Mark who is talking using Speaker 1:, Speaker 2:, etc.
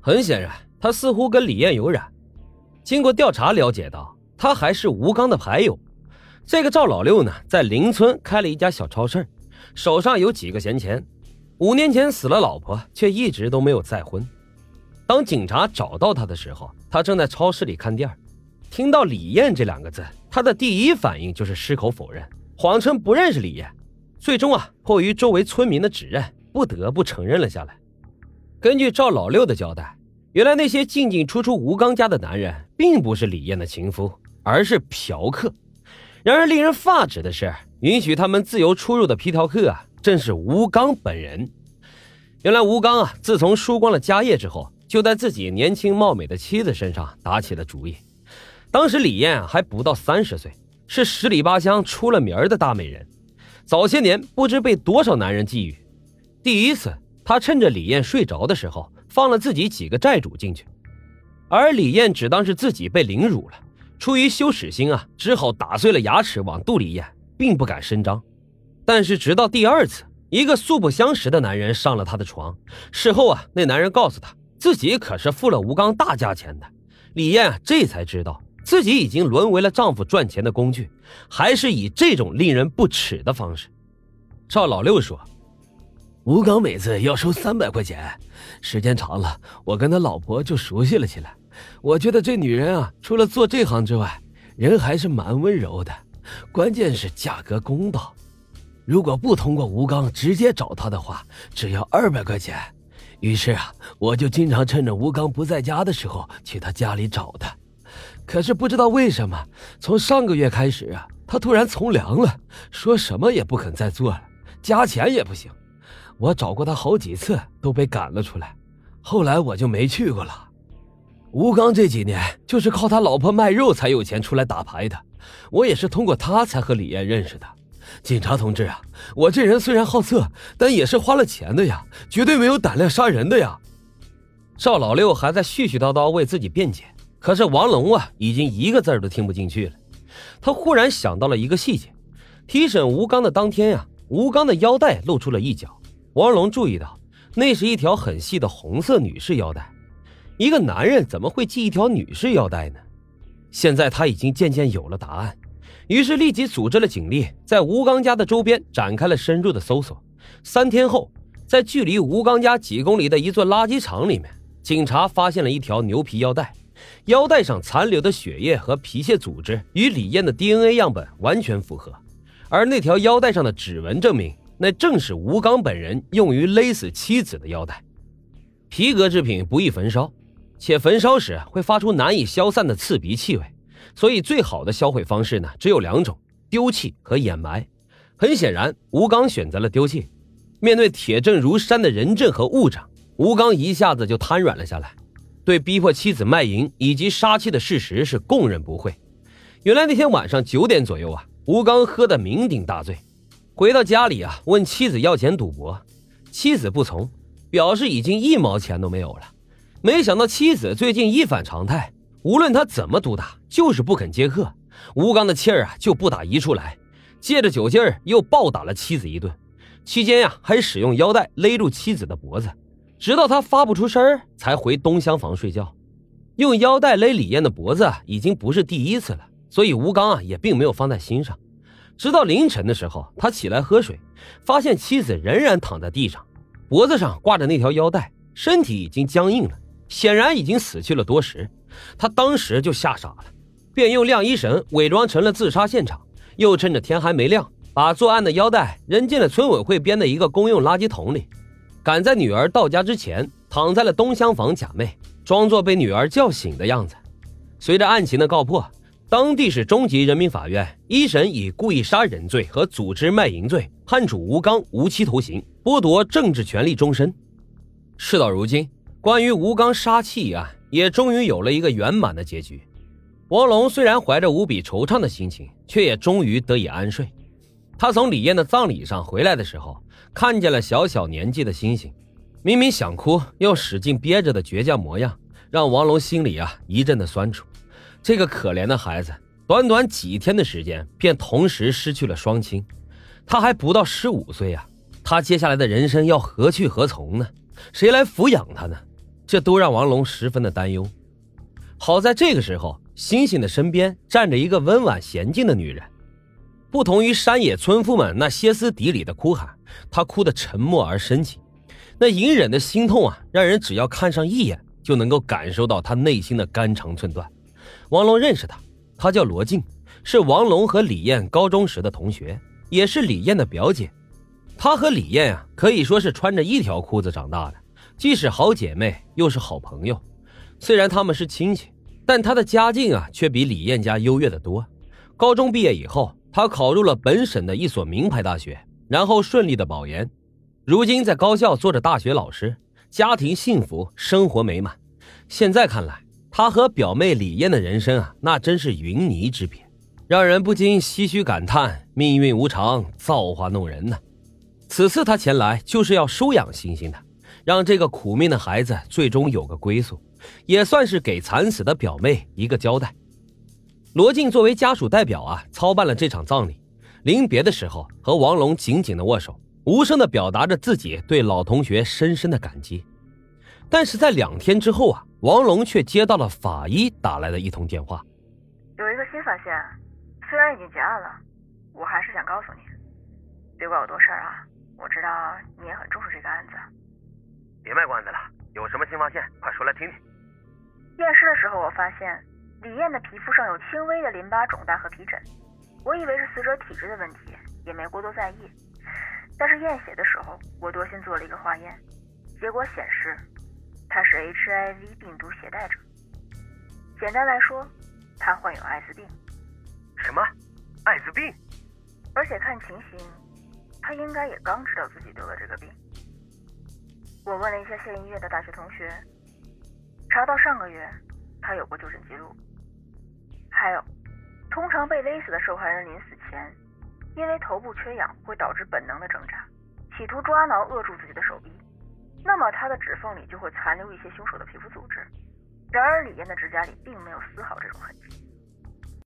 Speaker 1: 很显然，他似乎跟李艳有染。经过调查了解到，他还是吴刚的牌友。这个赵老六呢，在邻村开了一家小超市，手上有几个闲钱。五年前死了老婆，却一直都没有再婚。当警察找到他的时候，他正在超市里看店听到李艳这两个字，他的第一反应就是矢口否认，谎称不认识李艳。最终啊，迫于周围村民的指认，不得不承认了下来。根据赵老六的交代，原来那些进进出出吴刚家的男人，并不是李艳的情夫，而是嫖客。然而，令人发指的是，允许他们自由出入的皮条客啊，正是吴刚本人。原来，吴刚啊，自从输光了家业之后，就在自己年轻貌美的妻子身上打起了主意。当时李艳还不到三十岁，是十里八乡出了名的大美人。早些年不知被多少男人觊觎。第一次，他趁着李艳睡着的时候，放了自己几个债主进去，而李艳只当是自己被凌辱了。出于羞耻心啊，只好打碎了牙齿往肚里咽，并不敢声张。但是直到第二次，一个素不相识的男人上了他的床。事后啊，那男人告诉他自己可是付了吴刚大价钱的。李艳啊，这才知道自己已经沦为了丈夫赚钱的工具，还是以这种令人不齿的方式。赵老六说：“
Speaker 2: 吴刚每次要收三百块钱，时间长了，我跟他老婆就熟悉了起来。”我觉得这女人啊，除了做这行之外，人还是蛮温柔的。关键是价格公道。如果不通过吴刚直接找她的话，只要二百块钱。于是啊，我就经常趁着吴刚不在家的时候去他家里找他。可是不知道为什么，从上个月开始啊，他突然从良了，说什么也不肯再做了，加钱也不行。我找过他好几次，都被赶了出来。后来我就没去过了。吴刚这几年就是靠他老婆卖肉才有钱出来打牌的，我也是通过他才和李艳认识的。警察同志啊，我这人虽然好色，但也是花了钱的呀，绝对没有胆量杀人的呀。
Speaker 1: 赵老六还在絮絮叨叨为自己辩解，可是王龙啊，已经一个字都听不进去了。他忽然想到了一个细节：提审吴刚的当天呀，吴刚的腰带露出了一角。王龙注意到，那是一条很细的红色女士腰带。一个男人怎么会系一条女士腰带呢？现在他已经渐渐有了答案，于是立即组织了警力，在吴刚家的周边展开了深入的搜索。三天后，在距离吴刚家几公里的一座垃圾场里面，警察发现了一条牛皮腰带，腰带上残留的血液和皮屑组织与李艳的 DNA 样本完全符合，而那条腰带上的指纹证明，那正是吴刚本人用于勒死妻子的腰带。皮革制品不易焚烧。且焚烧时会发出难以消散的刺鼻气味，所以最好的销毁方式呢只有两种：丢弃和掩埋。很显然，吴刚选择了丢弃。面对铁证如山的人证和物证，吴刚一下子就瘫软了下来，对逼迫妻子卖淫以及杀妻的事实是供认不讳。原来那天晚上九点左右啊，吴刚喝得酩酊大醉，回到家里啊问妻子要钱赌博，妻子不从，表示已经一毛钱都没有了。没想到妻子最近一反常态，无论他怎么毒打，就是不肯接客。吴刚的气儿啊就不打一处来，借着酒劲儿又暴打了妻子一顿。期间呀，还使用腰带勒住妻子的脖子，直到他发不出声儿，才回东厢房睡觉。用腰带勒李艳的脖子已经不是第一次了，所以吴刚啊也并没有放在心上。直到凌晨的时候，他起来喝水，发现妻子仍然躺在地上，脖子上挂着那条腰带，身体已经僵硬了。显然已经死去了多时，他当时就吓傻了，便用晾衣绳伪装成了自杀现场，又趁着天还没亮，把作案的腰带扔进了村委会编的一个公用垃圾桶里，赶在女儿到家之前，躺在了东厢房假寐，装作被女儿叫醒的样子。随着案情的告破，当地市中级人民法院一审以故意杀人罪和组织卖淫罪判处吴刚无期徒刑，剥夺政治权利终身。事到如今。关于吴刚杀妻一案，也终于有了一个圆满的结局。王龙虽然怀着无比惆怅的心情，却也终于得以安睡。他从李艳的葬礼上回来的时候，看见了小小年纪的星星，明明想哭又使劲憋着的倔强模样，让王龙心里啊一阵的酸楚。这个可怜的孩子，短短几天的时间，便同时失去了双亲。他还不到十五岁啊，他接下来的人生要何去何从呢？谁来抚养他呢？这都让王龙十分的担忧。好在这个时候，星星的身边站着一个温婉娴静的女人。不同于山野村妇们那歇斯底里的哭喊，她哭得沉默而深情，那隐忍的心痛啊，让人只要看上一眼就能够感受到她内心的肝肠寸断。王龙认识她，她叫罗静，是王龙和李艳高中时的同学，也是李艳的表姐。她和李艳啊，可以说是穿着一条裤子长大的，既是好姐妹，又是好朋友。虽然他们是亲戚，但她的家境啊，却比李艳家优越的多。高中毕业以后。他考入了本省的一所名牌大学，然后顺利的保研，如今在高校做着大学老师，家庭幸福，生活美满。现在看来，他和表妹李艳的人生啊，那真是云泥之别，让人不禁唏嘘感叹：命运无常，造化弄人呢。此次他前来，就是要收养星星的，让这个苦命的孩子最终有个归宿，也算是给惨死的表妹一个交代。罗静作为家属代表啊，操办了这场葬礼。临别的时候，和王龙紧紧的握手，无声的表达着自己对老同学深深的感激。但是在两天之后啊，王龙却接到了法医打来的一通电话，
Speaker 3: 有一个新发现，虽然已经结案了，我还是想告诉你，别怪我多事儿啊。我知道你也很重视这个案子，
Speaker 1: 别卖关子了，有什么新发现，快说来听听。
Speaker 3: 验尸的时候，我发现。李艳的皮肤上有轻微的淋巴肿大和皮疹，我以为是死者体质的问题，也没过多在意。但是验血的时候，我多心做了一个化验，结果显示她是 HIV 病毒携带者。简单来说，他患有艾滋病。
Speaker 1: 什么？艾滋病？
Speaker 3: 而且看情形，他应该也刚知道自己得了这个病。我问了一下县医院的大学同学，查到上个月他有过就诊记录。还有，通常被勒死的受害人临死前，因为头部缺氧会导致本能的挣扎，企图抓挠扼住自己的手臂，那么他的指缝里就会残留一些凶手的皮肤组织。然而李艳的指甲里并没有丝毫这种痕迹。